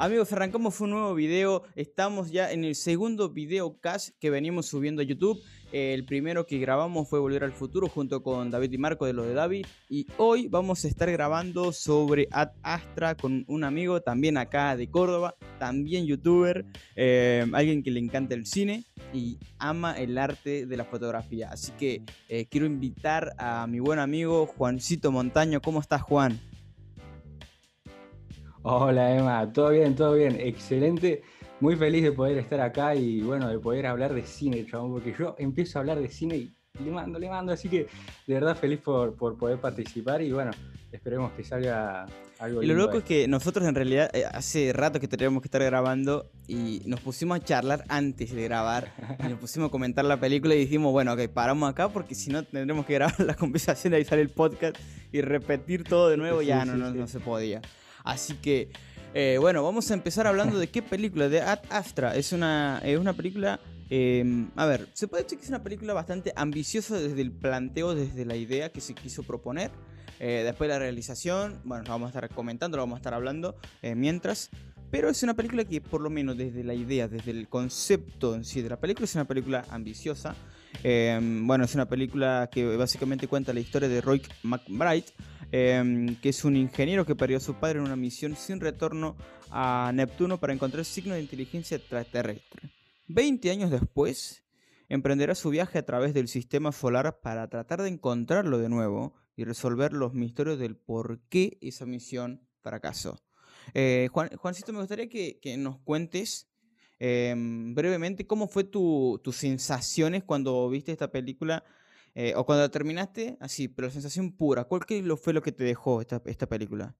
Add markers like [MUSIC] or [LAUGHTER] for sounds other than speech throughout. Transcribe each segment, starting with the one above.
Amigos, arrancamos un nuevo video. Estamos ya en el segundo video que venimos subiendo a YouTube. El primero que grabamos fue Volver al Futuro junto con David y Marco de lo de David. Y hoy vamos a estar grabando sobre Ad Astra con un amigo también acá de Córdoba, también youtuber, eh, alguien que le encanta el cine y ama el arte de la fotografía. Así que eh, quiero invitar a mi buen amigo Juancito Montaño. ¿Cómo estás, Juan? Hola Emma, todo bien, todo bien, excelente. Muy feliz de poder estar acá y bueno, de poder hablar de cine, chabón, porque yo empiezo a hablar de cine y le mando, le mando, así que de verdad feliz por, poder participar y bueno, esperemos que salga algo. Y lo loco es que nosotros en realidad eh, hace rato que teníamos que estar grabando y nos pusimos a charlar antes de grabar y nos pusimos a comentar la película y dijimos, bueno, ok, paramos acá porque si no tendremos que grabar [LAUGHS] la conversación, ahí sale el podcast y repetir todo de nuevo, ya no, no, no se podía. Así que, eh, bueno, vamos a empezar hablando de qué película, de Ad Astra. Es una, es una película, em, a ver, se puede decir que es una película bastante ambiciosa desde el planteo, desde la idea que se quiso proponer. Eh, después la realización, bueno, lo vamos a estar comentando, lo vamos a estar hablando eh, mientras. Pero es una película que, por lo menos desde la idea, desde el concepto en sí de la película, es una película ambiciosa. Em, bueno, es una película que básicamente cuenta la historia de Roy McBride, Em, que es un ingeniero que perdió a su padre en una misión sin retorno a Neptuno para encontrar signos de inteligencia extraterrestre. Veinte años después, emprenderá su viaje a través del sistema solar para tratar de encontrarlo de nuevo y resolver los misterios del por qué esa misión fracasó. Eh, Juancito, me gustaría que, nos cuentes em, brevemente cómo fue tus sensaciones cuando viste esta película eh, o cuando terminaste, así, pero la sensación pura, ¿cuál fue lo que te dejó esta, esta película?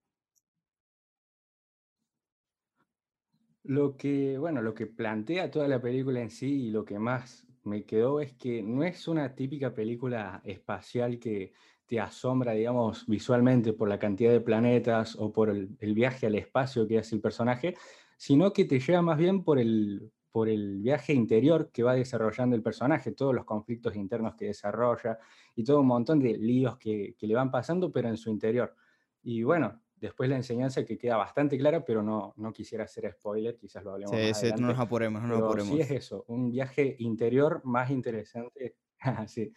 Lo que, bueno, lo que plantea toda la película en sí y lo que más me quedó es que no es una típica película espacial que te asombra, digamos, visualmente por la cantidad de planetas o por el viaje al espacio que hace el personaje, sino que te lleva más bien por el, por el viaje interior que va desarrollando el personaje, todos los conflictos internos que desarrolla y todo un montón de líos que, le van pasando, pero en su interior. Y bueno, después la enseñanza que queda bastante clara, pero no, no quisiera hacer spoiler, quizás lo hablemos más adelante. no nos apuremos, no nos apuremos. Sí es eso, un viaje interior más interesante, [LAUGHS] sí,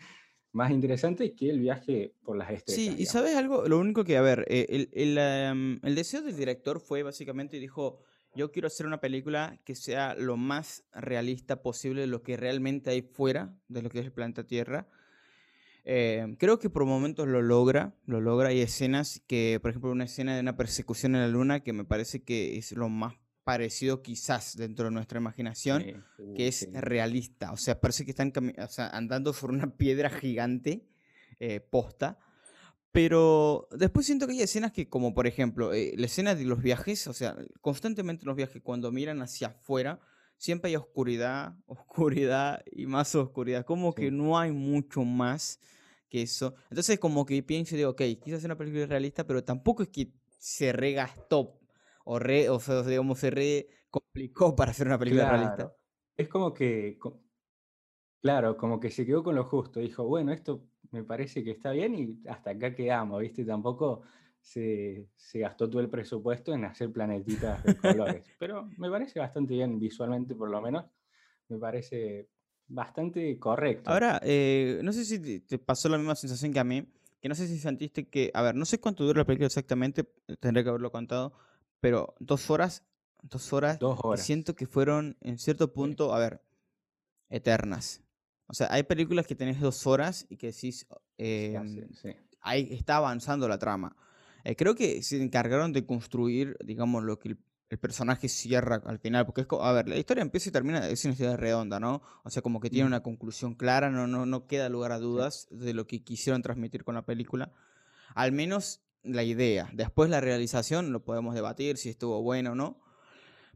más interesante que el viaje por las estrellas. Sí, y sabes algo, lo único que, a ver, eh, el, el, em, el deseo del director fue básicamente, dijo, yo quiero hacer una película que sea lo más realista posible de lo que realmente hay fuera de lo que es el planeta Tierra. Eh, creo que por momentos lo logra, lo logra. Hay escenas que, por ejemplo, una escena de una persecución en la Luna que me parece que es lo más parecido quizás dentro de nuestra imaginación, que es realista. O sea, parece que están andando sobre una piedra gigante eh, posta. Pero después siento que hay escenas que, como por ejemplo, eh, la escena de los viajes, o sea, constantemente los viajes, cuando miran hacia afuera, siempre hay oscuridad, [LAUGHS] oscuridad y más oscuridad. Como que no hay mucho más que eso. Entonces, como que pienso y digo, ok, quise hacer una película realista, pero tampoco es que se regastó o, re, o sea, digamos, se re complicó para hacer una película realista. Es como que, claro, como que se quedó con lo justo. Dijo, bueno, esto me parece que está bien y hasta acá quedamos, ¿viste? Tampoco se, gastó todo el presupuesto en hacer planetitas de colores, [LAUGHS] pero me parece bastante bien visualmente, por lo menos. Me parece bastante correcto. Ahora, eh, no sé si te pasó la misma sensación que a mí, que no sé si sentiste que, a ver, no sé cuánto dura la película exactamente, tendré que haberlo contado, pero dos horas, dos horas, dos horas. siento que fueron en cierto punto, a ver, eternas. O sea, hay películas que tenés dos horas y que decís, em, ahí está avanzando la trama. Eh, creo que se encargaron de construir, digamos, lo que el, personaje cierra al final, porque es como, a ver, la historia empieza y termina, es una historia redonda, ¿no? O sea, como que tiene una conclusión clara, no, no, no queda lugar a dudas de lo que quisieron transmitir con la película. Al menos la idea. Después la realización lo podemos debatir si estuvo bueno o no.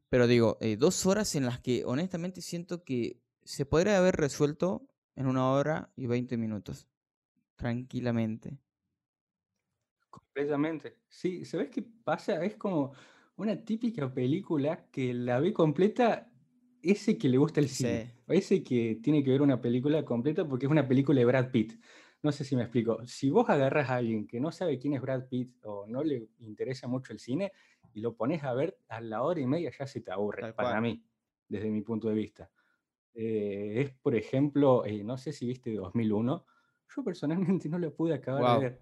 Pero digo, eh, dos horas en las que honestamente siento que se podría haber resuelto en una hora y 20 minutos, tranquilamente. Completamente. Sí, ¿sabes qué pasa? Es como una típica película que la ve completa ese que le gusta el cine, ese que tiene que ver una película completa porque es una película de Brad Pitt. no sé si me explico. Si vos agarras a alguien que no sabe quién es Brad Pitt o no le interesa mucho el cine y lo pones a ver a la hora y media ya se te aburre, para mí, desde mi punto de vista. Eh, es, por ejemplo, eh, no sé si viste 2001, yo personalmente [LAUGHS] no lo pude acabar de ver.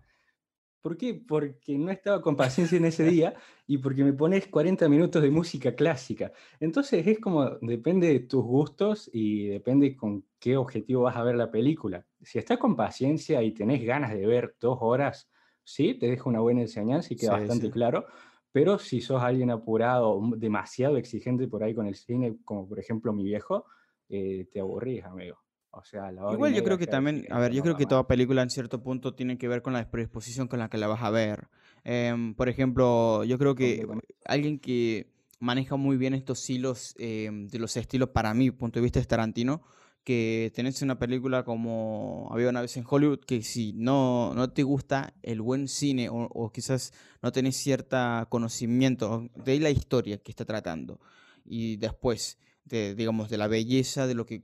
¿Por qué? Porque no estaba con paciencia en ese [LAUGHS] día y porque me pones 40 minutos de música clásica. Entonces es como, depende de tus gustos y depende con qué objetivo vas a ver la película. Si estás con paciencia y tenés ganas de ver dos horas, sí, te deja una buena enseñanza y queda bastante claro. Pero si sos alguien apurado, demasiado exigente por ahí con el cine, como por ejemplo mi viejo, eh, te aburrís, amigo. O sea, Igual yo creo que también, a ver, yo creo que toda película en cierto punto tiene que ver con la predisposición con la que la vas a ver. Em, por ejemplo, yo creo que alguien que maneja muy bien estos hilos em, de los estilos, para mí, punto de vista es Tarantino, que tenés una película como Había una vez en Hollywood, que si no, no te gusta el buen cine o, quizás no tenés cierto conocimiento de la historia que está tratando y después de, digamos, de la belleza de lo que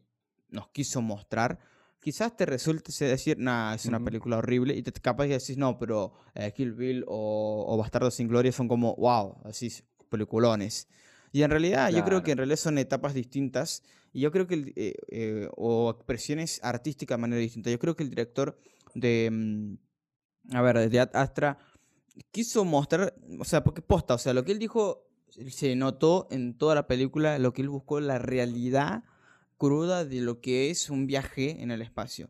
nos quiso mostrar, quizás te resulte decir, nada, es una película horrible, y te capaz de decir, no, pero eh, Kill Bill o, o Bastardo sin Gloria son como, wow, así, peliculones. Y en realidad, yo creo que en realidad son etapas distintas, y yo creo que, eh, eh, o expresiones artísticas de manera distinta. Yo creo que el director de, mm, a ver, de Astra, quiso mostrar, o sea, porque posta, o sea, lo que él dijo se notó en toda la película, lo que él buscó, la realidad cruda de lo que es un viaje en el espacio.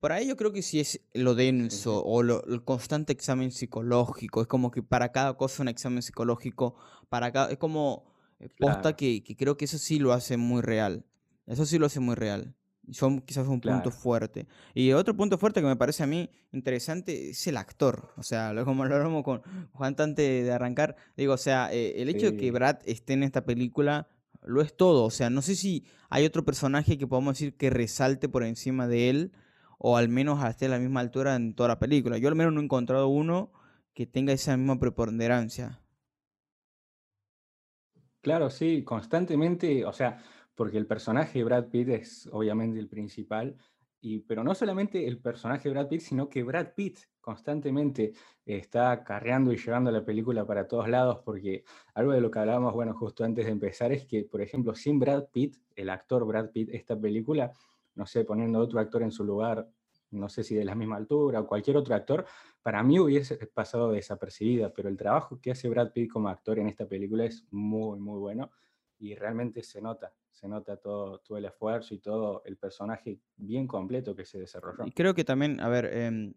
Por ahí yo creo que si es lo denso o el constante examen psicológico, es como que para cada cosa un examen psicológico, para cada, es como eh, posta que, creo que eso sí lo hace muy real. Eso sí lo hace muy real. Son quizás un punto fuerte. Y otro punto fuerte que me parece a mí interesante es el actor. O sea, como lo hablamos con Juan antes de arrancar, digo, o sea, eh, el hecho de que Brad esté en esta película lo es todo. O sea, no sé si hay otro personaje que podamos decir que resalte por encima de él, o al menos esté a la misma altura en toda la película. Yo al menos no he encontrado uno que tenga esa misma preponderancia. Claro, sí, constantemente, o sea, porque el personaje de Brad Pitt es obviamente el principal, pero no solamente el personaje de Brad Pitt, sino que Brad Pitt constantemente está carreando y llevando la película para todos lados, porque algo de lo que hablábamos, bueno, justo antes de empezar, es que, por ejemplo, sin Brad Pitt, el actor Brad Pitt, esta película, no sé, poniendo otro actor en su lugar, no sé si de la misma altura o cualquier otro actor, para mí hubiese pasado desapercibida, pero el trabajo que hace Brad Pitt como actor en esta película es muy, muy bueno y realmente se nota, se nota todo, todo el esfuerzo y todo el personaje bien completo que se desarrolló. Y creo que también, a ver, em,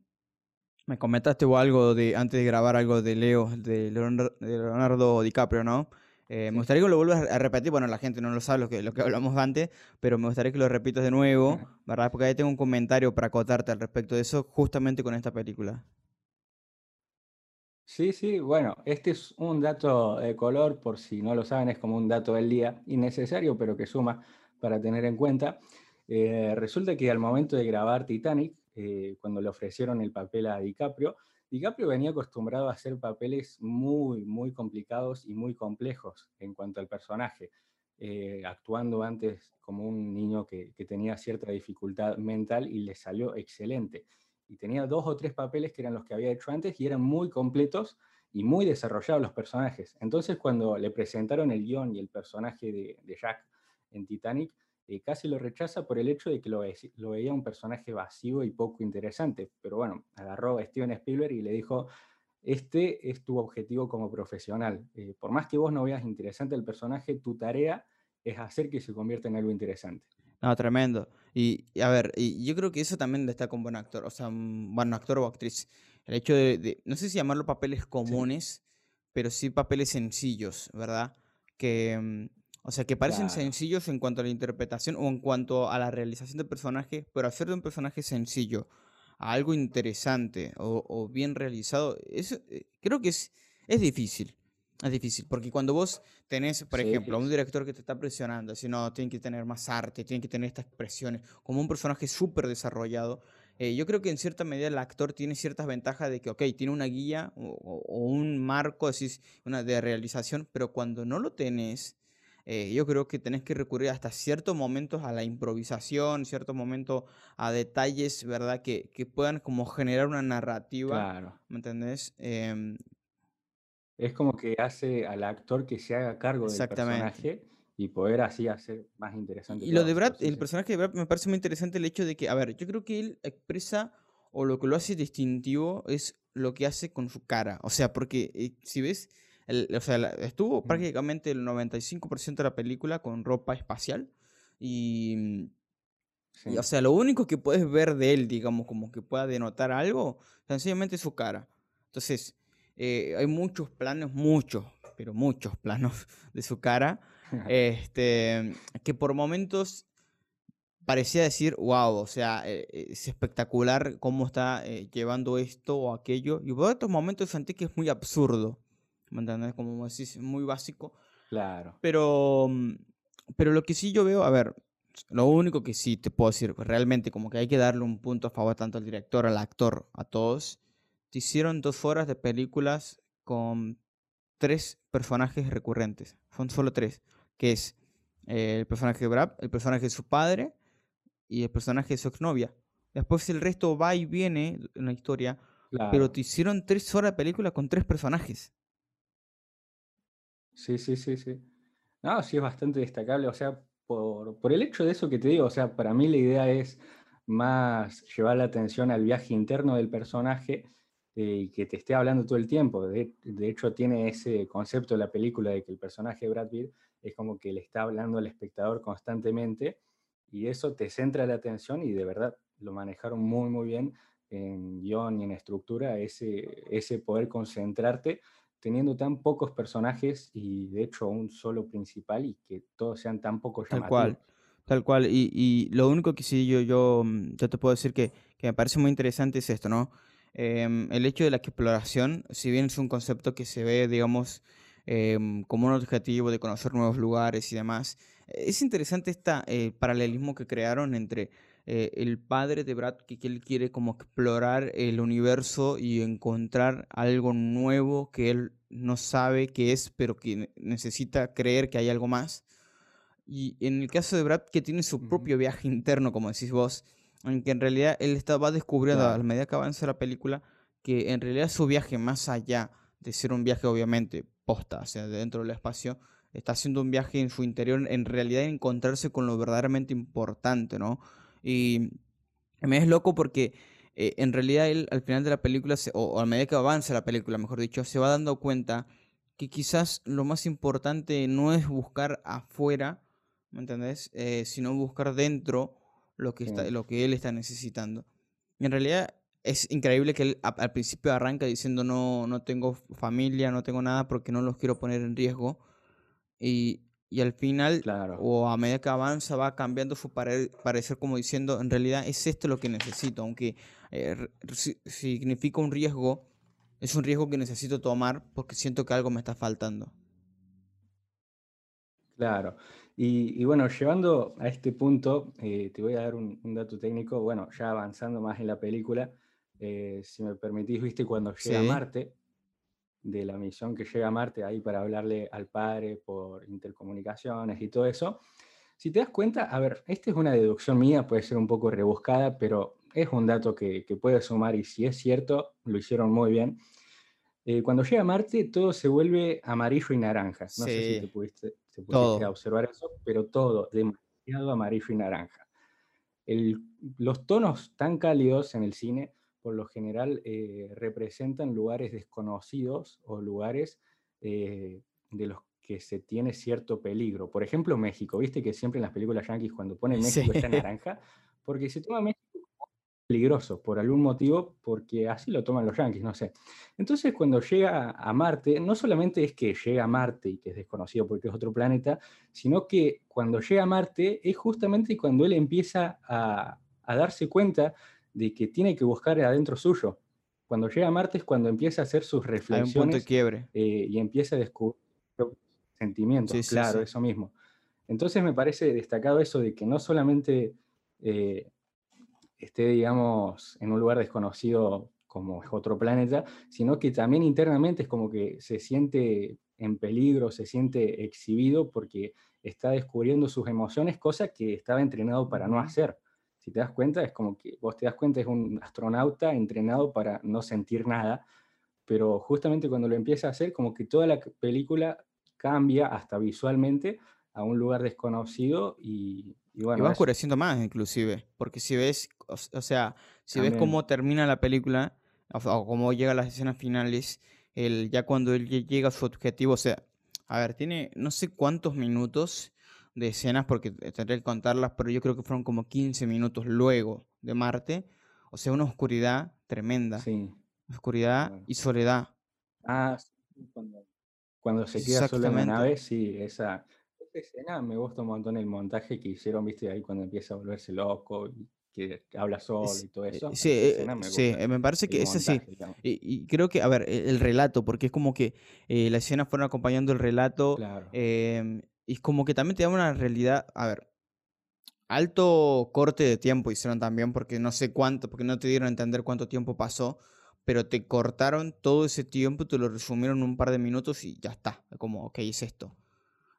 me comentaste algo de, antes de grabar algo de Leo, de Leonardo DiCaprio, ¿no? Eh, me gustaría que lo vuelvas a repetir, bueno, la gente no lo sabe lo que, lo que hablamos antes, pero me gustaría que lo repitas de nuevo, [LAUGHS] ¿verdad? Porque ahí tengo un comentario para acotarte al respecto de eso, justamente con esta película. Sí, sí, bueno, este es un dato de color, por si no lo saben, es como un dato del día, innecesario, pero que suma para tener en cuenta. Eh, resulta que al momento de grabar Titanic, eh, cuando le ofrecieron el papel a DiCaprio, DiCaprio venía acostumbrado a hacer papeles muy, muy complicados y muy complejos en cuanto al personaje, eh, actuando antes como un niño que, que tenía cierta dificultad mental y le salió excelente y tenía dos o tres papeles que eran los que había hecho antes y eran muy completos y muy desarrollados los personajes. Entonces cuando le presentaron el guion y el personaje de, Jack en Titanic, eh, casi lo rechaza por el hecho de que lo, veía un personaje vacío y poco interesante. Pero bueno, agarró a Steven Spielberg y le dijo, este es tu objetivo como profesional. Eh, por más que vos no veas interesante el personaje, tu tarea es hacer que se convierta en algo interesante. No, tremendo. Y, a ver, y yo creo que eso también destaca un buen actor, o sea, un buen actor o actriz. El hecho de, no sé si llamarlo papeles comunes, pero sí papeles sencillos, ¿verdad? Que, mm, o sea, que parecen sencillos en cuanto a la interpretación o en cuanto a la realización del personaje, pero hacer de un personaje sencillo a algo interesante o, bien realizado, eso eh, creo que es, es difícil. Es difícil, porque cuando vos tenés, por ejemplo, a un director que te está presionando, si no, tiene que tener más arte, tiene que tener estas expresiones, como un personaje súper desarrollado, eh, yo creo que en cierta medida el actor tiene ciertas ventajas de que, ok, tiene una guía o, un marco así, una de realización, pero cuando no lo tenés, eh, yo creo que tenés que recurrir hasta ciertos momentos a la improvisación, ciertos momentos a detalles, ¿verdad? Que, que puedan como generar una narrativa, Claro. ¿me entendés? Em, Es como que hace al actor que se haga cargo del personaje y poder así hacer más interesante Y lo de. Brad, sí, el sí. personaje de Brad me parece muy interesante el hecho de que, a ver, yo creo que él expresa o lo que lo hace distintivo es lo que hace con su cara. O sea, porque eh, si ves, el- o sea, la- estuvo Mm, prácticamente el 95% de la película con ropa espacial y, y, o Sí, sea, lo único que puedes ver de él, digamos, como que pueda denotar algo, sencillamente es su cara. Entonces, eh, hay muchos planos, muchos, pero muchos planos [LAUGHS] de su cara, este, que por momentos parecía decir, wow, o sea, eh, eh, es espectacular cómo está eh, llevando esto o aquello. Y por otros momentos sentí que es muy absurdo, ¿me entiendes? Como decís, muy básico. claro. Pero, mm, pero lo que sí yo veo, a ver, lo único que sí te puedo decir, realmente como que hay que darle un punto a favor tanto al director, al actor, a todos. Te hicieron dos horas de películas con tres personajes recurrentes. Son solo tres. Que es eh, el personaje de Brad, el personaje de su padre y el personaje de su exnovia. Después el resto va y viene en la historia, pero te hicieron tres horas de película con tres personajes. Sí, sí, sí, sí. No, sí es bastante destacable, o sea, por, por el hecho de eso que te digo, o sea, para mí la idea es más llevar la atención al viaje interno del personaje y que te esté hablando todo el tiempo. De, de hecho, tiene ese concepto de la película de que el personaje de Brad Pitt es como que le está hablando al espectador constantemente y eso te centra la atención y de verdad lo manejaron muy, muy bien en guion y en estructura, ese, ese poder concentrarte teniendo tan pocos personajes y de hecho un solo principal y que todos sean tan poco Tal cual, tal cual. Y, y lo único que sí yo, yo, mm, yo te puedo decir que, que me parece muy interesante es esto, ¿no? Em, el hecho de la exploración, si bien es un concepto que se ve, digamos, em, como un objetivo de conocer nuevos lugares y demás, es interesante este paralelismo que crearon entre eh, el padre de Brad, que, él quiere como explorar el universo y encontrar algo nuevo que él no sabe qué es, pero que ne- necesita creer que hay algo más. Y en el caso de Brad, que tiene su propio viaje interno, como decís vos, en que en realidad él va descubriendo a Claro, medida que avanza la película que en realidad su viaje, más allá de ser un viaje obviamente posta, o sea, de dentro del espacio, está haciendo un viaje en su interior, en realidad encontrarse con lo verdaderamente importante, ¿no? Y me es loco porque eh, en realidad él al final de la película, se- o, o a medida que avanza la película, mejor dicho, se va dando cuenta que quizás lo más importante no es buscar afuera, ¿me entendés? Eh, sino buscar dentro lo que está, lo que él está necesitando. Y en realidad es increíble que él al principio arranca diciendo no, no tengo familia, no tengo nada porque no los quiero poner en riesgo. Y, y al final, claro, o a medida que avanza, va cambiando su pare- parecer como diciendo, en realidad es esto lo que necesito, aunque eh, significa un riesgo, es un riesgo que necesito tomar porque siento que algo me está faltando. claro. Y, y bueno, llevando a este punto, eh, te voy a dar un, un dato técnico, bueno, ya avanzando más en la película, eh, si me permitís, viste, cuando llega a Marte, de la misión que llega a Marte ahí para hablarle al padre por intercomunicaciones y todo eso. Si te das cuenta, a ver, esta es una deducción mía, puede ser un poco rebuscada, pero es un dato que, que puede sumar y si es cierto, lo hicieron muy bien. Eh, cuando llega a Marte, todo se vuelve amarillo y naranja. No sé si te pudiste, te pusiste a todo. observar eso, pero todo demasiado amarillo y naranja el- los tonos tan cálidos en el cine, por lo general, eh, representan lugares desconocidos o lugares eh, de los que se tiene cierto peligro. Por ejemplo, México. Viste que siempre en las películas yanquis cuando ponen Sí, México está [LAUGHS] naranja, porque se toma México peligroso por algún motivo, porque así lo toman los yanquis, no sé. Entonces, cuando llega a Marte, no solamente es que llega a Marte y que es desconocido porque es otro planeta, sino que cuando llega a Marte es justamente cuando él empieza a, a darse cuenta de que tiene que buscar adentro suyo. Cuando llega a Marte es cuando empieza a hacer sus hay un punto de reflexiones quiebre. eh, y empieza a descubrir sentimientos, Sí, sí, claro, sí. eso mismo. Entonces me parece destacado eso de que no solamente eh, esté, digamos, en un lugar desconocido como es otro planeta, sino que también internamente es como que se siente en peligro, se siente exhibido porque está descubriendo sus emociones, cosa que estaba entrenado para no hacer. Si te das cuenta, es como que vos te das cuenta, es un astronauta entrenado para no sentir nada, pero justamente cuando lo empieza a hacer, como que toda la película cambia hasta visualmente a un lugar desconocido y, bueno. Y va oscureciendo más, inclusive, porque si ves, o, sea, si ves cómo termina la película, o, cómo llega a las escenas finales, el, ya cuando él llega a su objetivo, o sea, a ver, tiene no sé cuántos minutos de escenas, porque tendré que contarlas, pero yo creo que fueron como 15 minutos luego de Marte. O sea, una oscuridad tremenda. Sí. Oscuridad y soledad. Ah, cuando, se queda solo en la nave, sí, esa, escena me gusta un montón el montaje que hicieron, viste, ahí cuando empieza a volverse loco y que habla solo y todo eso. Sí, eh, me, sí me parece que ese sí. Y, creo que, a ver, e, el, relato, porque es como que eh, las escenas fueron acompañando el relato. Claro. Em, y como que también te da una realidad, a ver, alto corte de tiempo hicieron también, porque no sé cuánto, porque no te dieron a entender cuánto tiempo pasó, pero te cortaron todo ese tiempo, te lo resumieron en un par de minutos y ya está, como, ok, es esto.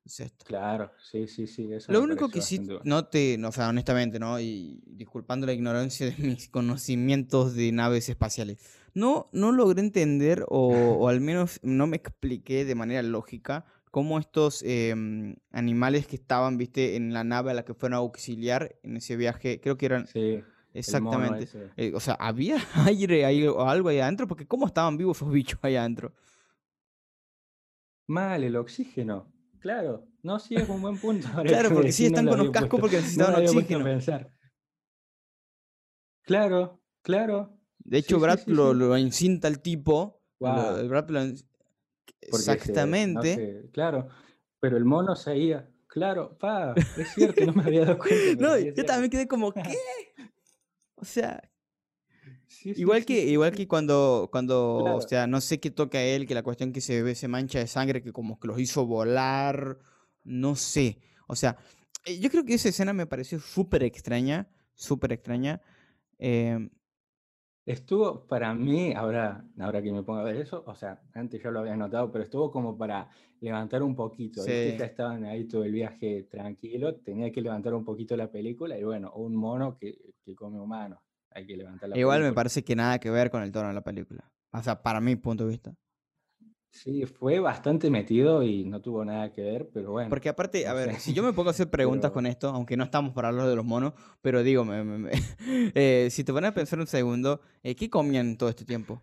Es esto. Claro, sí, sí, sí. Eso lo único que sí, no te, o sea, honestamente, ¿no? Y disculpando la ignorancia de [LAUGHS] mis conocimientos de naves espaciales, no, no logré entender o, o al menos no me expliqué de manera lógica cómo estos em, animales que estaban, viste, en la nave a la que fueron a auxiliar en ese viaje, creo que eran... Sí. Exactamente. Eh, o sea, ¿había [LAUGHS] aire ahí, o algo ahí adentro? Porque ¿cómo estaban vivos esos bichos ahí adentro? Mal, el oxígeno. Claro. No, sí, es un buen punto. [LAUGHS] claro, porque sí están con los cascos porque necesitaban oxígeno. Claro, claro. De hecho, Brad lo, lo, incinta el tipo. Brad lo, Exactamente. claro, pero el mono seguía. Claro, pa, es cierto, no me había dado cuenta. [LAUGHS] no, yo también quedé como, [LAUGHS] ¿qué? O sea, igual que igual que cuando cuando o sea no sé qué toca a él que la cuestión que se ve se mancha de sangre que como que los hizo volar no sé o sea eh, yo creo que esa escena me pareció súper extraña súper extraña eh, Estuvo para mí, ahora, ahora que me pongo a ver eso, o sea, antes ya lo había notado, pero estuvo como para levantar un poquito. Sí. Ya estaban ahí todo el viaje tranquilo, tenía que levantar un poquito la película y bueno, un mono que, que come humanos, hay que levantar la Igual me parece que nada que ver con el tono de la película. O sea, para mi punto de vista. Sí, fue bastante metido y no tuvo nada que ver, pero bueno. Porque aparte, a ver, si yo me pongo a hacer [LAUGHS] preguntas con esto, aunque no estamos para hablar de los monos, pero digo, [LAUGHS] eh, si te pones a pensar un segundo, eh, ¿qué comían todo este tiempo?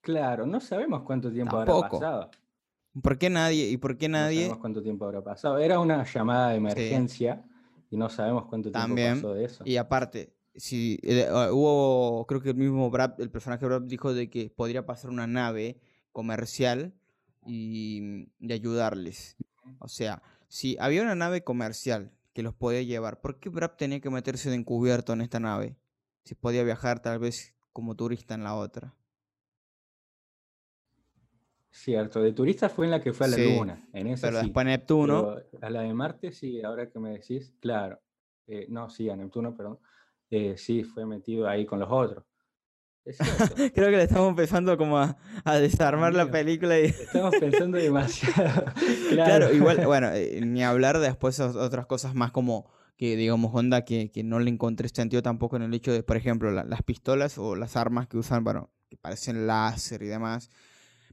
Claro, no sabemos cuánto tiempo habrá pasado. ¿Por qué nadie? ¿Y por qué nadie? No sabemos cuánto tiempo habrá pasado. Era una llamada de emergencia y no sabemos cuánto tiempo También. pasó de eso. Y aparte, si eh, ah, hubo, creo que el mismo Brad, el personaje Brad dijo de que podría pasar una nave comercial y, ayudarles. O sea, si había una nave comercial que los podía llevar, ¿por qué Brad tenía que meterse de encubierto en esta nave? Si podía viajar tal vez como turista en la otra. Cierto, de turista fue en la que fue a la Luna. En esa pero después Neptuno. a la de Marte, sí, ahora que me decís, claro. Eh, no, sí, a Neptuno, perdón. Eh, sí fue metido ahí con los otros. [LAUGHS] Creo que le estamos empezando como a, desarmar la película. Y... Estamos pensando [LAUGHS] demasiado. [LAUGHS] claro. igual, bueno, eh, ni hablar después de otras cosas más como que, digamos, Honda, que, que no le encontré sentido tampoco en el hecho de, por ejemplo, las pistolas o las armas que usan, bueno, que parecen láser y demás.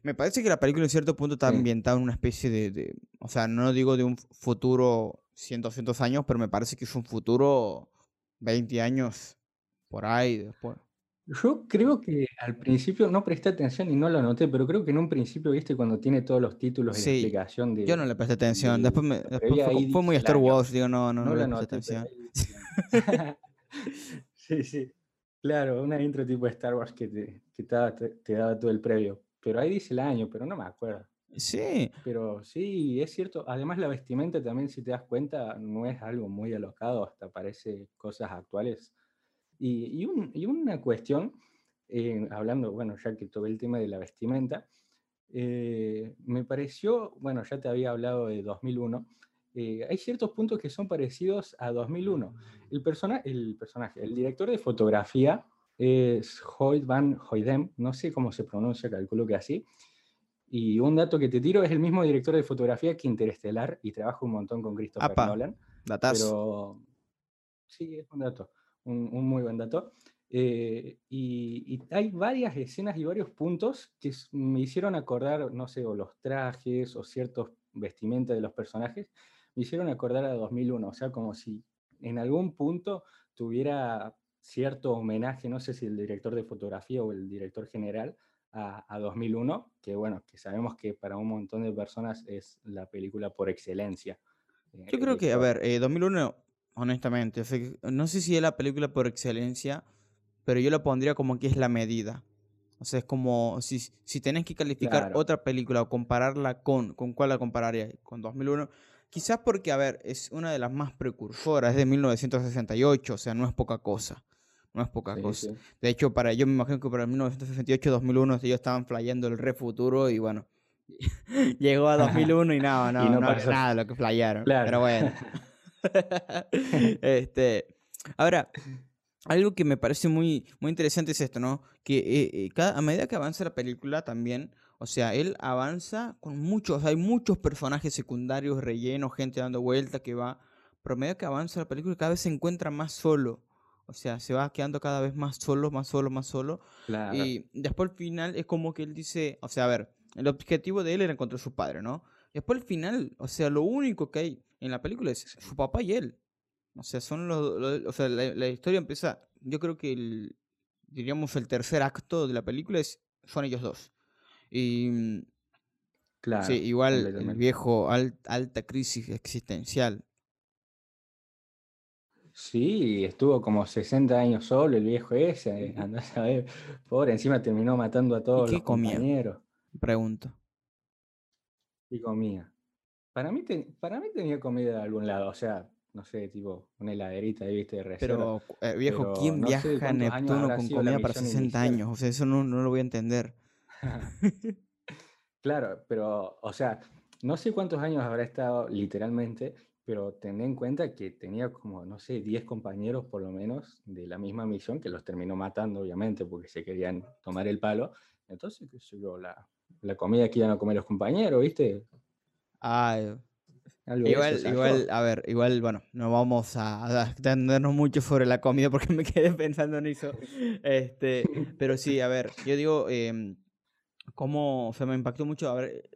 Me parece que la película en cierto punto está ambientada en una especie de, de, o sea, no digo de un futuro 100, 200 años, pero me parece que es un futuro 20 años por ahí después. Yo creo que al principio no presté atención y no lo noté, pero creo que en un principio, viste, cuando tiene todos los títulos y la explicación de. Yo no le presté atención. después, me, fue, muy Star Wars, digo, no, no, no, le presté atención. [LAUGHS] sí, sí. Claro, una intro tipo de Star Wars que, te, que te, te, daba todo el previo. Pero ahí dice el año, pero no me acuerdo. Sí. Pero sí, es cierto. Además, la vestimenta también, si te das cuenta, no es algo muy alocado, hasta parece cosas actuales. Y, y, una cuestión, eh, hablando, bueno, ya que tuve el tema de la vestimenta, eh, me pareció, bueno, ya te había hablado de 2001, eh, hay ciertos puntos que son parecidos a 2001. El, persona, el personaje, el director de fotografía es Hoyt Van Hoydem, no sé cómo se pronuncia, calculo que así, Y un dato que te tiro es el mismo director de fotografía que Interestelar y trabaja un montón con Christopher Nolan. Pero sí, es un dato, un, muy buen dato. Eh, y, hay varias escenas y varios puntos que me hicieron acordar, no sé, o los trajes o ciertos vestimentas de los personajes, me hicieron acordar a 2001, o sea, como si en algún punto tuviera cierto homenaje, no sé si el director de fotografía o el director general, a, 2001, que bueno, que sabemos que para un montón de personas es la película por excelencia. Eh, yo creo que, a ver, 2001, eh, honestamente, no sé si es la película por excelencia, pero yo la pondría como que es la medida. O sea, es como si, si tenés que calificar otra película o compararla con, ¿con cuál la compararía? Con 2001. Quizás porque, a ver, es una de las más precursoras, es de 1968, o sea, no es poca cosa. No es poca cosa. De hecho, para yo me imagino que para 1968-2001 ellos estaban flayando el re futuro y bueno, [LAUGHS] llegó a 2001 [LAUGHS] y no, no, no, no nada lo que flayaron. Pero bueno. [LAUGHS] este, ahora, algo que me parece muy, muy interesante es esto, ¿no? Que eh, eh, cada, a medida que avanza la película también, o sea, él avanza con muchos, hay muchos personajes secundarios, rellenos, gente dando vuelta que va, pero a medida que avanza la película cada vez se encuentra más solo. O sea, se va quedando cada vez más solo, más solo, más solo. Y después al final es como que él dice, o sea, a ver, el objetivo de él era encontrar a su padre, ¿no? Y después al final, o sea, lo único que hay en la película es su papá y él. O sea, son los, o sea, la, historia empieza, yo creo que el, diríamos el tercer acto de la película es, son ellos dos. Y mm, claro, sí, igual el viejo alta crisis existencial Sí, estuvo como 60 años solo el viejo ese, [LAUGHS] andás a ver, pobre, encima terminó matando a todos los compañeros. Pregunto. ¿Y comía? Para mí, para mí tenía comida de algún lado, o sea, no sé, tipo una heladerita ahí, viste, de reserva. Pero, eh, viejo, ¿quién viaja a Neptuno con comida para 60 años? O sea, eso no, no lo voy a entender. [LAUGHS] claro, pero, o sea, no sé cuántos años habrá estado literalmente, pero ten en cuenta que tenía como, no sé, 10 compañeros por lo menos de la misma misión, que los terminó matando, obviamente, porque se querían tomar el palo. Entonces, qué sé yo, la, la comida que iban a comer los compañeros, ¿viste? Ah, igual, igual, a ver, igual, bueno, no vamos a, extendernos mucho sobre la comida [LAUGHS] porque me quedé pensando en eso. [LAUGHS] Este, pero sí, a ver, yo digo, eh, cómo, o sea, me impactó mucho, a ver,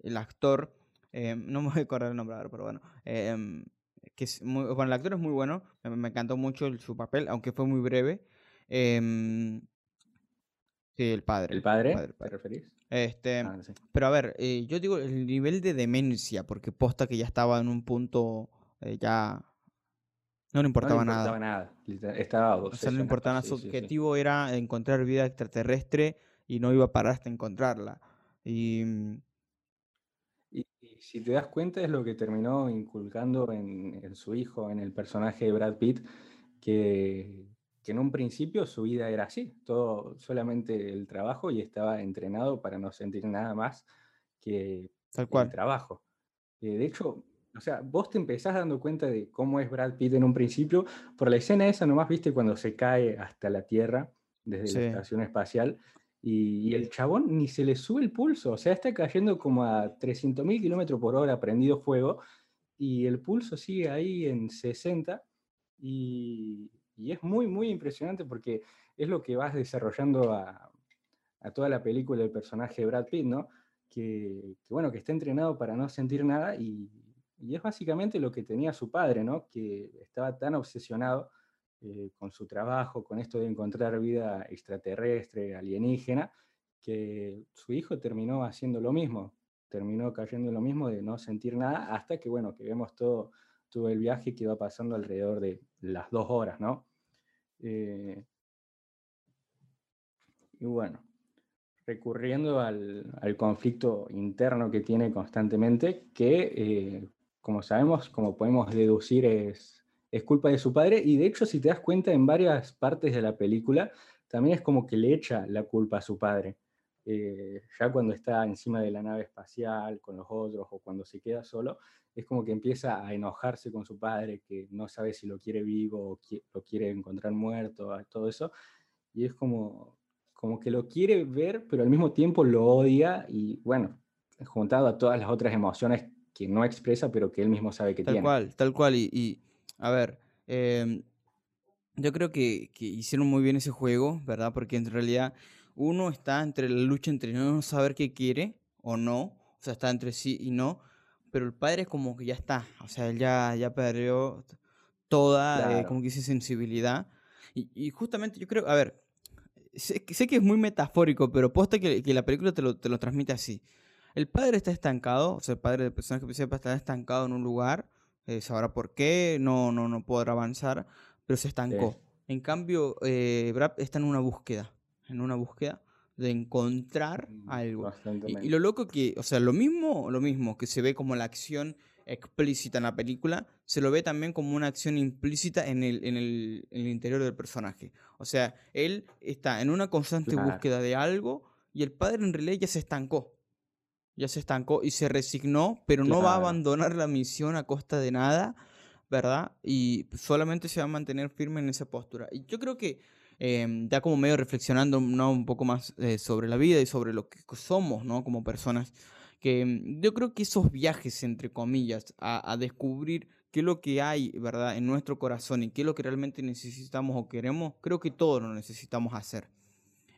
el actor eh, no me voy a acordar el nombre ahora, pero bueno. Em, que es muy, bueno, el actor es muy bueno. Me, encantó mucho su papel, aunque fue muy breve. Em, sí, el padre. ¿El padre? ¿Te referís? Este, ah, Pero a ver, eh, yo digo el nivel de demencia, porque posta que ya estaba en un punto eh, ya no le importaba, no le importaba nada. Estaba o sea, no le importaba nada. Su objetivo era encontrar vida extraterrestre y no iba a parar hasta encontrarla. Y mm, si te das cuenta es lo que terminó inculcando en, su hijo, en el personaje de Brad Pitt, que, en un principio su vida era así, todo solamente el trabajo y estaba entrenado para no sentir nada más que el trabajo. Eh, de hecho, o sea, vos te empezás dando cuenta de cómo es Brad Pitt en un principio por la escena esa nomás, viste, cuando se cae hasta la Tierra desde la estación espacial y, el chabón ni se le sube el pulso, o sea, está cayendo como a 300.000 kilómetros por hora prendido fuego y el pulso sigue ahí en 60 y, es muy, muy impresionante porque es lo que vas desarrollando a, toda la película del personaje de Brad Pitt, ¿no? Que, bueno, que está entrenado para no sentir nada y, y, es básicamente lo que tenía su padre, ¿no? Que estaba tan obsesionado eh, con su trabajo, con esto de encontrar vida extraterrestre, alienígena, que su hijo terminó haciendo lo mismo, terminó cayendo en lo mismo de no sentir nada, hasta que, bueno, que vemos todo, todo el viaje que va pasando alrededor de las dos horas, ¿no? Eh, y bueno, recurriendo al, conflicto interno que tiene constantemente, que, eh, como sabemos, como podemos deducir, es es culpa de su padre y de hecho si te das cuenta en varias partes de la película también es como que le echa la culpa a su padre. Eh, ya cuando está encima de la nave espacial con los otros o cuando se queda solo, es como que empieza a enojarse con su padre, que no sabe si lo quiere vivo o lo quiere encontrar muerto, todo eso. Y es como, como que lo quiere ver, pero al mismo tiempo lo odia y bueno, juntado a todas las otras emociones que no expresa, pero que él mismo sabe que Tal tiene. cual, tal cual. Y, y, a ver, em, yo creo que, que hicieron muy bien ese juego, ¿verdad? Porque en realidad uno está entre la lucha entre no saber qué quiere o no, o sea, está entre sí y no, pero el padre es como que ya está, o sea, él ya, ya perdió toda, eh, como que dice, sensibilidad. Y, y justamente yo creo, a ver, sé, que sé que es muy metafórico, pero posta que, que la película te lo, te lo transmite así. El padre está estancado, o sea, el padre del personaje principal está estancado en un lugar, eh, sabrá por qué, no, no, no podrá avanzar, pero se sí, estancó. En cambio, eh, Brad está en una búsqueda, en una búsqueda de encontrar mm, algo. Y, y lo loco que, o sea, lo mismo, lo mismo que se ve como la acción explícita en la película, se lo ve también como una acción implícita en el, en el, en el interior del personaje. O sea, él está en una constante Claro, búsqueda de algo y el padre en realidad ya se estancó ya se estancó y se resignó, pero no va a abandonar la misión a costa de nada, ¿verdad? Y solamente se va a mantener firme en esa postura. Y yo creo que em, ya como medio reflexionando ¿no? un poco más eh, sobre la vida y sobre lo que somos, ¿no? Como personas, que em, yo creo que esos viajes, entre comillas, a, a descubrir qué es lo que hay, ¿verdad? En nuestro corazón y qué es lo que realmente necesitamos o queremos, creo que todos lo necesitamos hacer.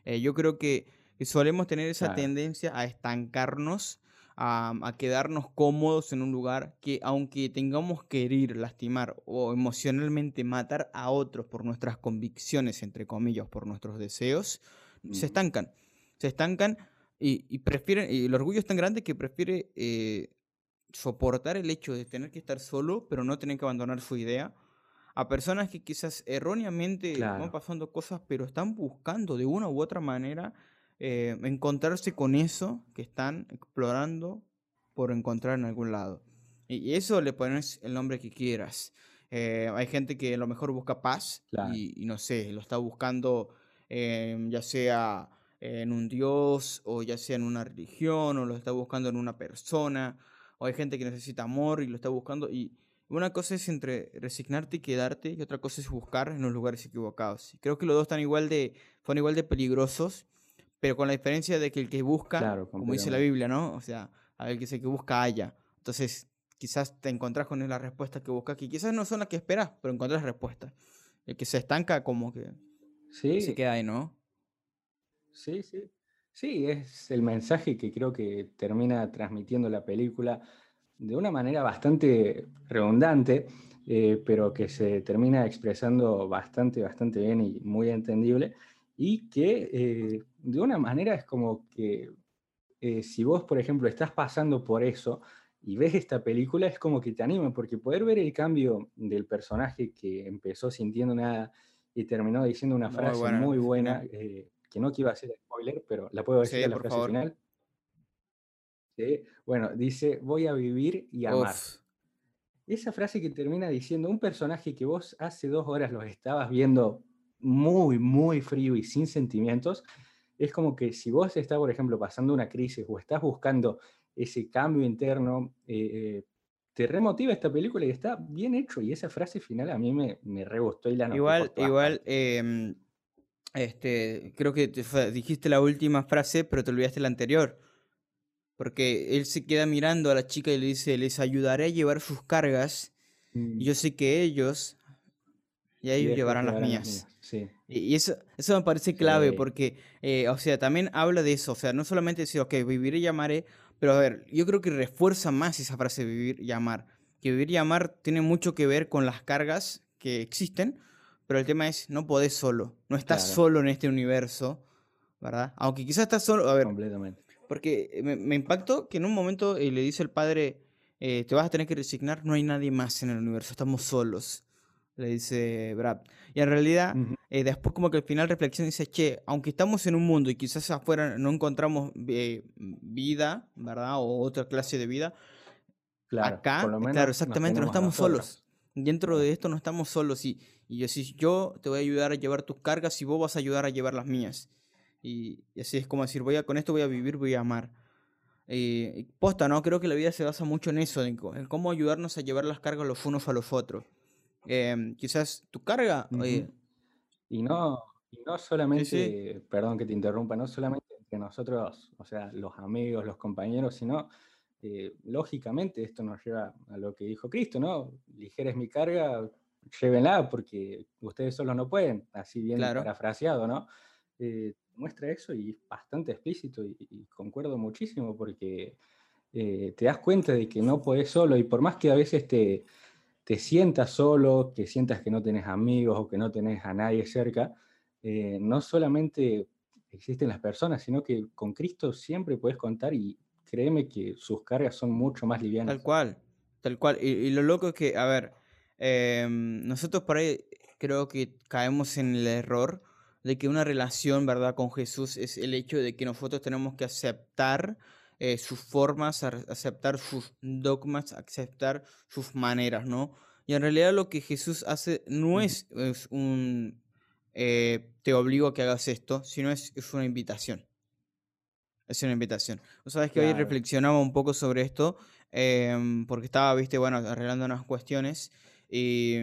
Eh, yo creo que, que solemos tener esa claro. tendencia a estancarnos, a, a quedarnos cómodos en un lugar que aunque tengamos que herir, lastimar o emocionalmente matar a otros por nuestras convicciones, entre comillas, por nuestros deseos, se mm, estancan. Se estancan y, y prefieren, y el orgullo es tan grande que prefiere eh, soportar el hecho de tener que estar solo, pero no tener que abandonar su idea a personas que quizás erróneamente van Claro, pasando cosas, pero están buscando de una u otra manera eh, encontrarse con eso que están explorando por encontrar en algún lado. Y eso le pones el nombre que quieras. Eh, hay gente que a lo mejor busca paz claro, y, y no sé, lo está buscando eh, ya sea en un dios o ya sea en una religión o lo está buscando en una persona. O hay gente que necesita amor y lo está buscando. Y, una cosa es entre resignarte y quedarte, y otra cosa es buscar en los lugares equivocados. Creo que los dos están igual de, son igual de peligrosos, pero con la diferencia de que el que busca, claro, como dice la. Biblia, ¿no? O sea, a ver que dice que busca haya. Entonces, quizás te encontrás con la respuesta que buscas, que quizás no son las que esperas, pero encontrás respuesta. El que se estanca como que se Sí, queda ahí, ¿no? sí, sí. Sí, es el mensaje que creo que termina transmitiendo la película de una manera bastante redundante, eh, pero que se termina expresando bastante, bastante bien y muy entendible, y que eh, de una manera es como que eh, si vos, por ejemplo, estás pasando por eso y ves esta película, es como que te anima, porque poder ver el cambio del personaje que empezó sintiendo nada y terminó diciendo una Muy frase buena muy buena, eh, que no quiero hacer spoiler, pero la puedo decir Sí, a la frase favor. final. ¿sí? Bueno, dice, voy a vivir y amar. Uf, Esa frase que termina diciendo un personaje que vos hace dos horas los estabas viendo muy, muy frío y sin sentimientos, es como que si vos estás, por ejemplo, pasando una crisis o estás buscando ese cambio interno, eh, eh, te remotiva esta película y está bien hecho. Y esa frase final a mí me, me re gustó y la anoté por igual, igual, em, este, creo que te dijiste la última frase, pero te olvidaste la anterior. Porque él se queda mirando a la chica y le dice, les ayudaré a llevar sus cargas y Mm, yo sé que ellos, y ellos llevarán las mías. Sí, Y y eso, eso me parece clave sí, porque, eh, o sea, también habla de eso, o sea, no solamente decir, ok, viviré y amaré, pero a ver, yo creo que refuerza más esa frase vivir y amar, que vivir y amar tiene mucho que ver con las cargas que existen, pero el tema es, no podés solo, no estás claro, solo en este universo, ¿verdad? Aunque quizás estás solo, a ver, completamente. porque me, me impactó que en un momento eh, le dice el padre, eh, te vas a tener que resignar, no hay nadie más en el universo, estamos solos, le dice Brad. Y en realidad, Ujú, eh, después como que al final reflexiona y dice, che, aunque estamos en un mundo y quizás afuera no encontramos eh, vida, ¿verdad? O otra clase de vida, Claro, por acá, lo claro, exactamente, no estamos solos. Dentro de esto no estamos solos y, y yo, si yo te voy a ayudar a llevar tus cargas y vos vas a ayudar a llevar las mías. Y, y así es como decir, voy a, con esto voy a vivir, voy a amar. Eh, y posta, ¿no? Creo que la vida se basa mucho en eso, en cómo ayudarnos a llevar las cargas los unos a los otros. Em, quizás tu carga, eh, Y no, Y no solamente, perdón que te interrumpa, no solamente entre nosotros, o sea, los amigos, los compañeros, sino eh, lógicamente esto nos lleva a lo que dijo Cristo, ¿no? Ligera es mi carga, llévenla porque ustedes solos no pueden, así bien parafraseado, ¿no? Eh, muestra eso y es bastante explícito y, concuerdo muchísimo porque eh, te das cuenta de que no podés solo y por más que a veces te, te sientas solo, que sientas que no tenés amigos o que no tenés a nadie cerca, eh, no solamente existen las personas, sino que con Cristo siempre puedes contar y créeme que sus cargas son mucho más livianas. Tal cual, tal cual. Y, lo loco es que, a ver, em, nosotros por ahí creo que caemos en el error de que una relación, ¿verdad?, con Jesús es el hecho de que nosotros tenemos que aceptar eh, sus formas, aceptar sus dogmas, aceptar sus maneras, ¿no? Y en realidad lo que Jesús hace no es, un eh, te obligo a que hagas esto, sino es, es una invitación. Es una invitación. Vos sabés que hoy reflexionaba un poco sobre esto, em, porque estaba, viste, bueno, arreglando unas cuestiones, y,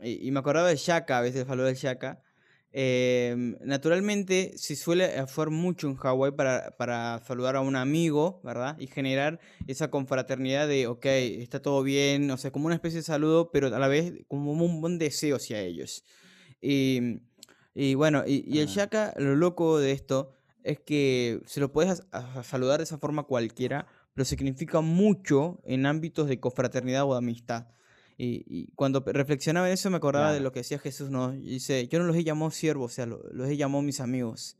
y, me acordaba de Shaka, a veces faló de Shaka, Em, naturalmente se suele hacer mucho en Hawái para, para, saludar a un amigo, ¿verdad? Y generar esa confraternidad de, ok, está todo bien, o sea, como una especie de saludo, pero a la vez como un buen deseo hacia ellos. Y, y bueno, y, el Shaka, lo loco de esto es que se lo puedes saludar de esa forma cualquiera, pero significa mucho en ámbitos de confraternidad o de amistad. Y, cuando reflexionaba en eso me acordaba de lo que decía Jesús, ¿no? dice, yo no los he llamado siervos, o sea, los, he llamado mis amigos.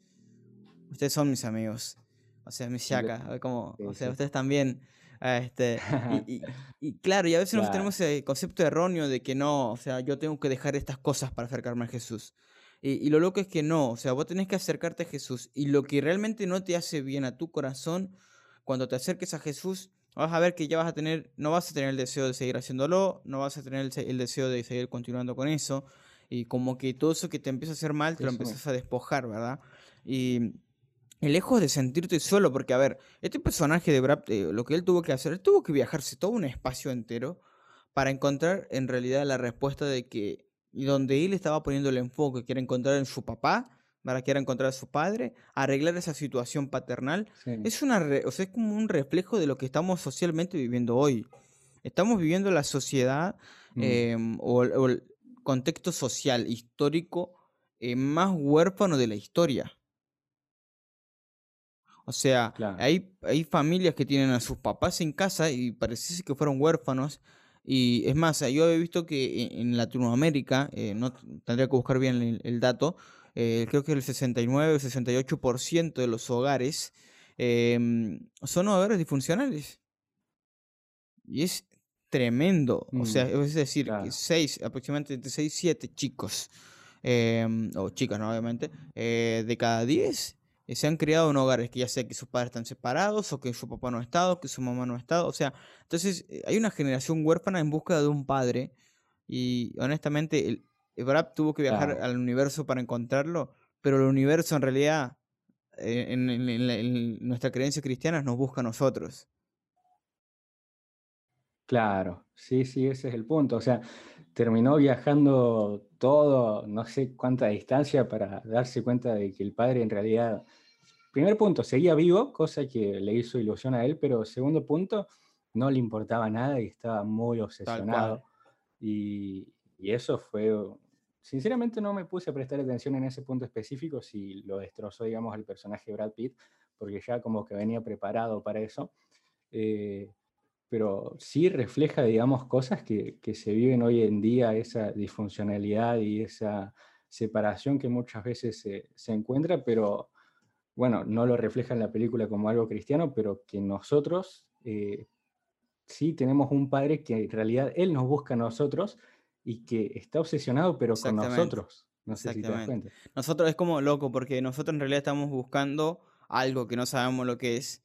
Ustedes son mis amigos. O sea, mis shaka, como, o sea, ustedes también. Este, y, [LAUGHS] y, claro, y a veces nosotros tenemos el concepto erróneo de que no, o sea, yo tengo que dejar estas cosas para acercarme a Jesús. Y, lo loco es que no, o sea, vos tenés que acercarte a Jesús y lo que realmente no te hace bien a tu corazón, cuando te acerques a Jesús, vas a ver que ya vas a tener, no vas a tener el deseo de seguir haciéndolo, no vas a tener el, deseo de seguir continuando con eso, y como que todo eso que te empieza a hacer mal, te lo empiezas a despojar, ¿verdad? Y, lejos de sentirte solo, porque a ver, este personaje de Brad, eh, lo que él tuvo que hacer, él tuvo que viajarse todo un espacio entero para encontrar en realidad la respuesta de que, y donde él estaba poniendo el enfoque, que era encontrar en su papá, para que era encontrar a su padre, arreglar esa situación paternal, es, una o sea, es como un reflejo de lo que estamos socialmente viviendo hoy. Estamos viviendo la sociedad mm. em, o, el contexto social, histórico, eh, más huérfano de la historia. O sea, hay, hay familias que tienen a sus papás en casa y parece que fueron huérfanos. Y es más, yo he visto que en Latinoamérica, eh, no tendría que buscar bien el dato, eh, creo que el 69 o 68% de los hogares em, son hogares disfuncionales. Y es tremendo. O sea, mm, es decir, seis, aproximadamente 6, 7 chicos, em, o chicas, ¿no? obviamente, eh, de cada 10 eh, se han criado en hogares que ya sea que sus padres están separados, o que su papá no ha estado, que su mamá no ha estado. O sea, entonces hay una generación huérfana en búsqueda de un padre. Y honestamente, el, Brad tuvo que viajar al universo para encontrarlo, pero el universo en realidad, eh, en, nuestra creencia cristiana, nos busca a nosotros. Claro, sí, sí, ese es el punto. O sea, terminó viajando todo, no sé cuánta distancia para darse cuenta de que el padre en realidad, primer punto, seguía vivo, cosa que le hizo ilusión a él, pero segundo punto, no le importaba nada y estaba muy obsesionado. Y, y, eso fue Sinceramente no me puse a prestar atención en ese punto específico si lo destrozó, digamos, el personaje Brad Pitt, porque ya como que venía preparado para eso. Eh, pero sí refleja, digamos, cosas que, se viven hoy en día, esa disfuncionalidad y esa separación que muchas veces se, se encuentra, pero bueno, no lo refleja en la película como algo cristiano, pero que nosotros eh, sí tenemos un padre que en realidad él nos busca a nosotros y que está obsesionado, pero con nosotros. No sé si te das cuenta. Nosotros es como loco, porque nosotros en realidad estamos buscando algo que no sabemos lo que es.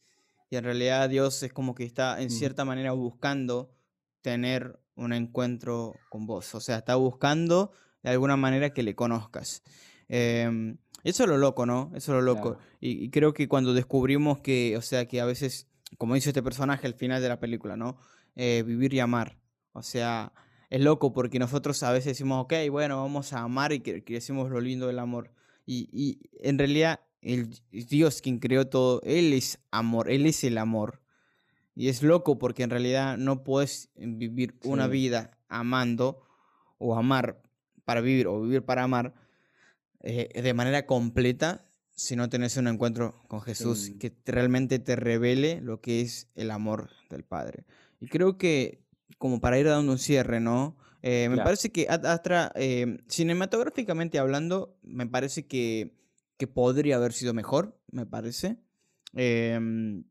Y en realidad Dios es como que está en cierta manera buscando tener un encuentro con vos. O sea, está buscando de alguna manera que le conozcas. Em, eso es lo loco, ¿no? Eso es lo loco. Y, creo que cuando descubrimos que, o sea, que a veces, como dice este personaje al final de la película, ¿no? Eh, vivir y amar. O sea, es loco porque nosotros a veces decimos, ok, bueno, vamos a amar y que, decimos lo lindo del amor. Y, y en realidad el Dios quien creó todo, Él es amor, Él es el amor. Y es loco porque en realidad no puedes vivir una vida amando o amar para vivir o vivir para amar eh, de manera completa si no tenés un encuentro con Jesús que realmente te revele lo que es el amor del Padre. Y creo que, como para ir dando un cierre, ¿no? Eh, me parece que Astra, eh, cinematográficamente hablando, me parece que, que, podría haber sido mejor, me parece. Em,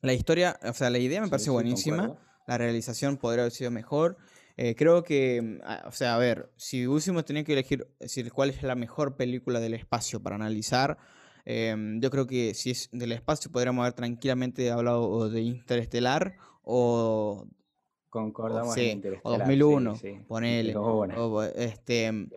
la historia, o sea, la idea me parece buenísima. La realización podría haber sido mejor. Eh, creo que, mm, o sea, a ver, si hubiésemos tenido que elegir decir, cuál es la mejor película del espacio para analizar, em, yo creo que si es del espacio podríamos haber tranquilamente hablado de Interestelar o... Concordamos sí, o 2001, ponele. este, mm,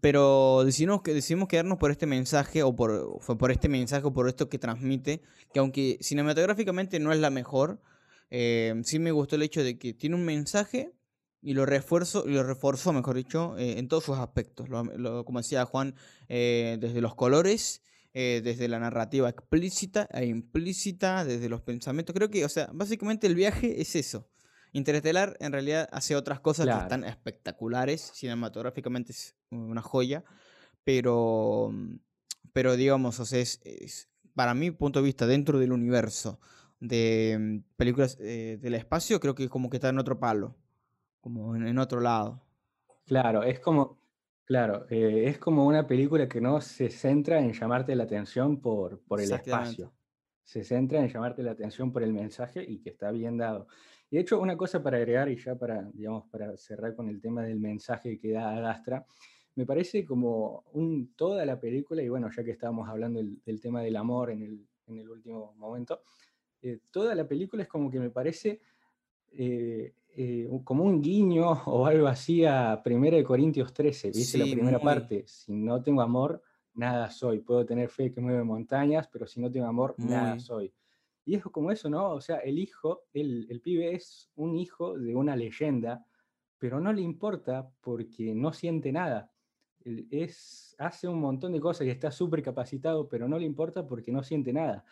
Pero decidimos, que, decidimos quedarnos por este mensaje, o por, fue por este mensaje, o por esto que transmite, que aunque cinematográficamente no es la mejor, em, sí me gustó el hecho de que tiene un mensaje y lo refuerzo y lo reforzó, mejor dicho, eh, en todos sus aspectos. Lo, como decía Juan, eh, desde los colores, eh, desde la narrativa explícita e implícita, desde los pensamientos. Creo que, o sea, básicamente el viaje es eso. Interestelar en realidad hace otras cosas que están espectaculares, cinematográficamente es una joya, pero, pero digamos, o sea, es, para mi punto de vista, dentro del universo de mm, películas del espacio, creo que como que está en otro palo como en, otro lado. Claro, es como, claro, eh, es como una película que no se centra en llamarte la atención por, por el espacio. Se centra en llamarte la atención por el mensaje y que está bien dado. Y de hecho, una cosa para agregar y ya para, digamos, para cerrar con el tema del mensaje que da Adastra, me parece como un, toda la película, y bueno, ya que estábamos hablando del, tema del amor en el, en el último momento, eh, toda la película es como que me parece eh, eh, como un guiño [LAUGHS] o algo así a 1 Corintios 13, ¿viste? la primera parte, si no tengo amor, nada soy. Puedo tener fe que mueve montañas, pero si no tengo amor, nada soy. Y es como eso, ¿no? O sea, el hijo, el, el pibe es un hijo de una leyenda, pero no le importa porque no siente nada. Es, hace un montón de cosas y está súper capacitado, pero no le importa porque no siente nada.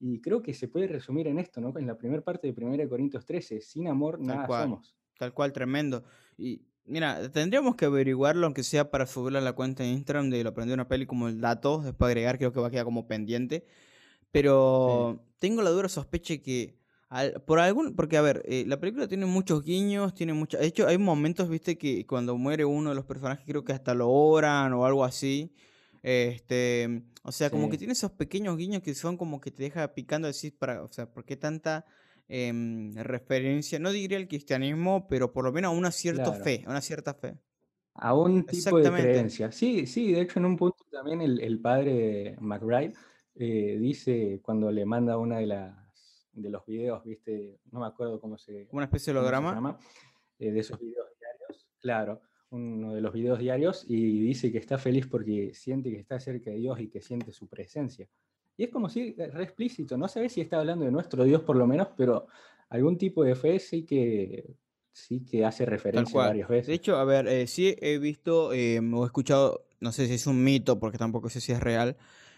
Y creo que se puede resumir en esto, ¿no? En la primera parte de 1 Corintios 13, sin amor nada somos. Tal cual, tremendo. Y mira, tendríamos que averiguarlo, aunque sea para subirlo a la cuenta de Instagram de lo aprendí una peli como el dato, después agregar, creo que va a quedar como pendiente. Pero tengo la dura sospecha que por algún, porque a ver, eh, la película tiene muchos guiños, tiene muchas, de hecho hay momentos, viste, que cuando muere uno de los personajes creo que hasta lo oran o algo así. Este, o sea, como que tiene esos pequeños guiños que son como que te deja picando decir, para, o sea, ¿por qué tanta em, referencia? No diría el cristianismo, pero por lo menos a una cierta fe, a una cierta fe. A un tipo de creencia. Sí, sí, de hecho en un punto también el, el padre McBride eh, dice cuando le manda una de las de los videos, viste, no me acuerdo cómo se, una especie de holograma eh, de esos videos diarios, claro, uno de los videos diarios y dice que está feliz porque siente que está cerca de Dios y que siente su presencia. Y es como si, re explícito, no sabes si está hablando de nuestro Dios por lo menos, pero algún tipo de fe sí que, sí que hace referencia varias veces. De hecho, a ver, eh, sí he visto eh, o he escuchado, no sé si es un mito, porque tampoco sé si es real,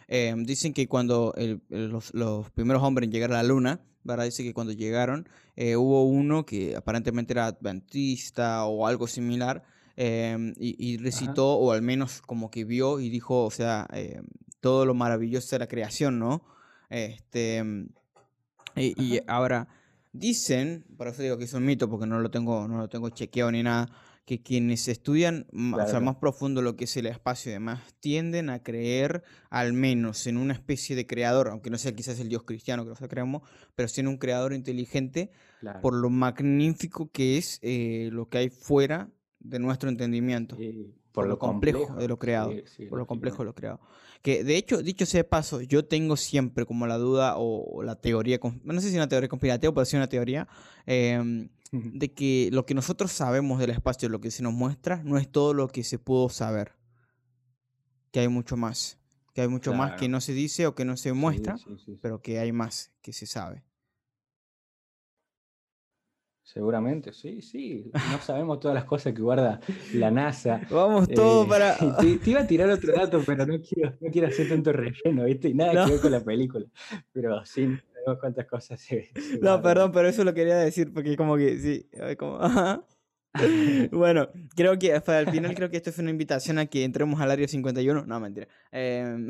eh, dicen que cuando los, los, primeros hombres llegaron a la luna, ¿verdad? Dice que cuando llegaron hubo uno que aparentemente era adventista o algo similar, Em, y, recitó, o al menos como que vio y dijo, o sea, em, todo lo maravilloso de la creación, ¿no? Este, em, y, ahora, dicen, por eso digo que es un mito, porque no lo tengo, no lo tengo chequeado ni nada, que quienes estudian más profundo lo que es el espacio y demás, tienden a creer al menos en una especie de creador, aunque no sea quizás el Dios cristiano que nosotros creemos, pero sí en un creador inteligente por lo magnífico que es eh, lo que hay fuera de nuestro entendimiento. por, lo complejo, de lo creado. por lo complejo de lo creado. Que de hecho, dicho sea de paso, yo tengo siempre como la duda o, la teoría, no sé si una teoría conspirativa, pero sí una teoría, em, de que lo que nosotros sabemos del espacio, lo que se nos muestra, no es todo lo que se pudo saber. Que hay mucho más. Que hay mucho más que no se dice o que no se muestra, pero que hay más que se sabe. Seguramente, sí, sí. No sabemos todas las cosas que guarda la NASA. [LAUGHS] Vamos todo Eh, para. [LAUGHS] te, te iba a tirar otro dato, pero no quiero, no quiero hacer tanto relleno, ¿viste? Y nada No. que ver con la película. Pero sí, sabemos cuántas cosas [LAUGHS] No, perdón, pero eso lo quería decir porque como que sí. Como, [LAUGHS] ajá. [LAUGHS] Bueno, creo que hasta el final creo que esto fue una invitación a que entremos al área 51. No, mentira. Em,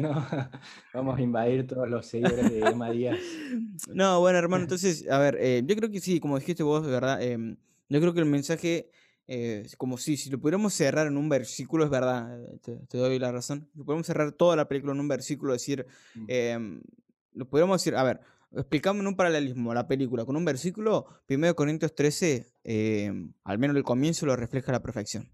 No, vamos a invadir todos los seguidores de Emma Díaz. No, bueno, hermano, entonces, a ver, eh, yo creo que sí, como dijiste vos, verdad, em, yo creo que el mensaje, eh, como si, si lo pudiéramos cerrar en un versículo, es verdad, eh, te, te doy la razón, si podemos cerrar toda la película en un versículo, decir, Mm. em, lo pudiéramos decir, a ver, explicamos en un paralelismo la película con un versículo, 1 Corintios 13, em, al menos el comienzo lo refleja a la perfección.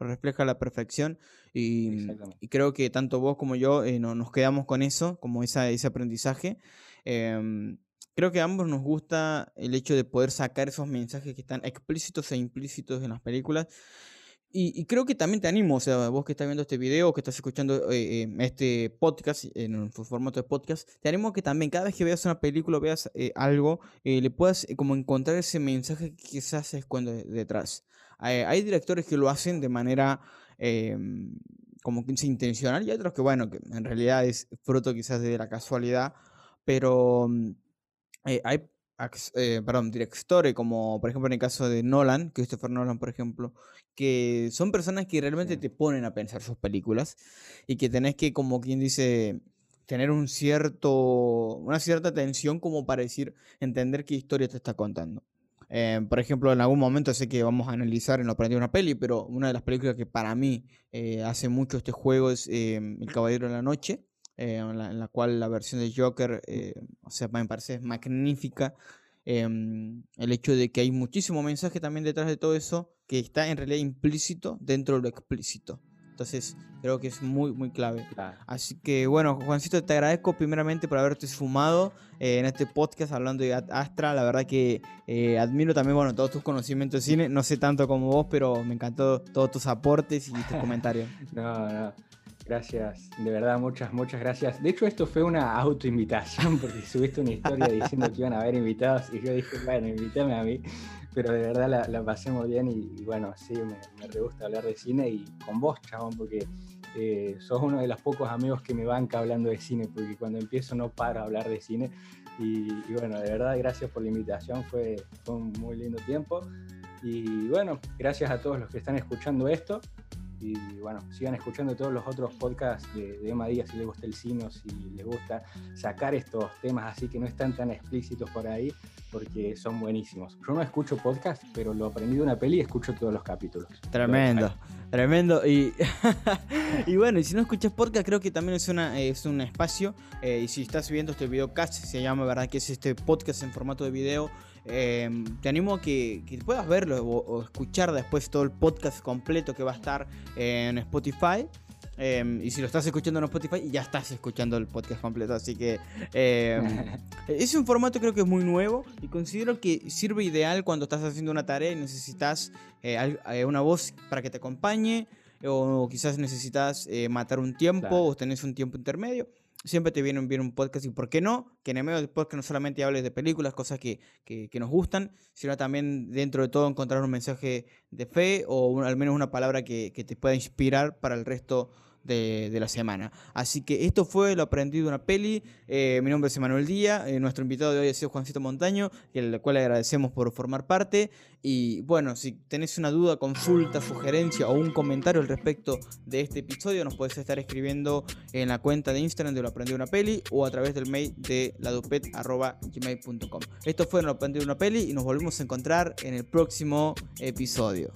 Lo refleja a la perfección y, Exactamente. y creo que tanto vos como yo eh, no- nos quedamos con eso, como esa, ese aprendizaje. Em, creo que a ambos nos gusta el hecho de poder sacar esos mensajes que están explícitos e implícitos en las películas. Y, y creo que también te animo, o sea, vos que estás viendo este video, que estás escuchando eh, eh, este podcast en formato de podcast, te animo a que también cada vez que veas una película veas eh, algo, eh, le puedas eh, como encontrar ese mensaje que quizás se esconde detrás. Hay directores que lo hacen de manera em, como que intencional y otros que, bueno, que en realidad es fruto quizás de la casualidad, pero mm, eh, hay eh, perdón, directores como por ejemplo en el caso de Nolan, Christopher Nolan por ejemplo, que son personas que realmente te ponen a pensar sus películas y que tenés que como quien dice tener un cierto una cierta atención como para decir entender qué historia te está contando. Eh, por ejemplo, en algún momento sé que vamos a analizar en lo aprendido una peli, pero una de las películas que para mí eh, hace mucho este juego es eh, El Caballero de la Noche, eh, en, la, en la cual la versión de Joker, eh, o sea, me parece magnífica. Em, el hecho de que hay muchísimo mensaje también detrás de todo eso que está en realidad implícito dentro de lo explícito. Entonces, creo que es muy, muy clave. Claro. Así que bueno, Juancito, te agradezco primeramente por haberte sumado eh, en este podcast hablando de Astra. La verdad que eh, admiro también bueno, todos tus conocimientos de cine. No sé tanto como vos, pero me encantó todos tus aportes y tus [LAUGHS] comentarios. No, no. Gracias, de verdad, muchas, muchas gracias. De hecho, esto fue una autoinvitación [LAUGHS] porque subiste una historia diciendo que iban a haber invitados y yo dije, bueno, invítame a mí. Pero de verdad la, la pasé muy bien y, bueno, sí, me, me gusta hablar de cine y con vos, chabón, porque eh, sos uno de los pocos amigos que me banca hablando de cine, porque cuando empiezo no paro a hablar de cine. Y, y bueno, de verdad, gracias por la invitación, fue, fue un muy lindo tiempo. Y bueno, gracias a todos los que están escuchando esto. Y bueno, sigan escuchando todos los otros podcasts de, de Emma Díaz si les gusta el cine, o si les gusta sacar estos temas así que no están tan explícitos por ahí, porque son buenísimos. Yo no escucho podcast, pero lo aprendí de una peli y escucho todos los capítulos. Tremendo, tremendo. Y, [LAUGHS] y bueno, y si no escuchas podcast, creo que también es, una, es un espacio. eh, y si estás viendo este videocast, se llama, ¿verdad? Que es este podcast en formato de video. Eh, te animo a que, que puedas verlo o, o escuchar después todo el podcast completo que va a estar en Spotify. eh, y si lo estás escuchando en Spotify, ya estás escuchando el podcast completo. Así que eh, [LAUGHS] es un formato creo que es muy nuevo y considero que sirve ideal cuando estás haciendo una tarea y necesitas eh, eh, una voz para que te acompañe o quizás necesitas eh, matar un tiempo Claro. o tenés un tiempo intermedio. Siempre te viene bien un podcast y por qué no, que en el medio del podcast no solamente hables de películas, cosas que, que- nos gustan, sino también dentro de todo encontrar un mensaje de fe o al menos una palabra que, que te pueda inspirar para el resto de, de la semana. Así que esto fue lo aprendido de una peli. Eh, mi nombre es Emanuel Díaz. eh, nuestro invitado de hoy ha sido Juancito Montaño, el cual le agradecemos por formar parte. Y bueno, si tenés una duda, consulta, sugerencia o un comentario al respecto de este episodio, nos puedes estar escribiendo en la cuenta de Instagram de lo aprendido de una peli o a través del mail de ladupet.gmail.com. Esto fue lo aprendido de una peli y nos volvemos a encontrar en el próximo episodio.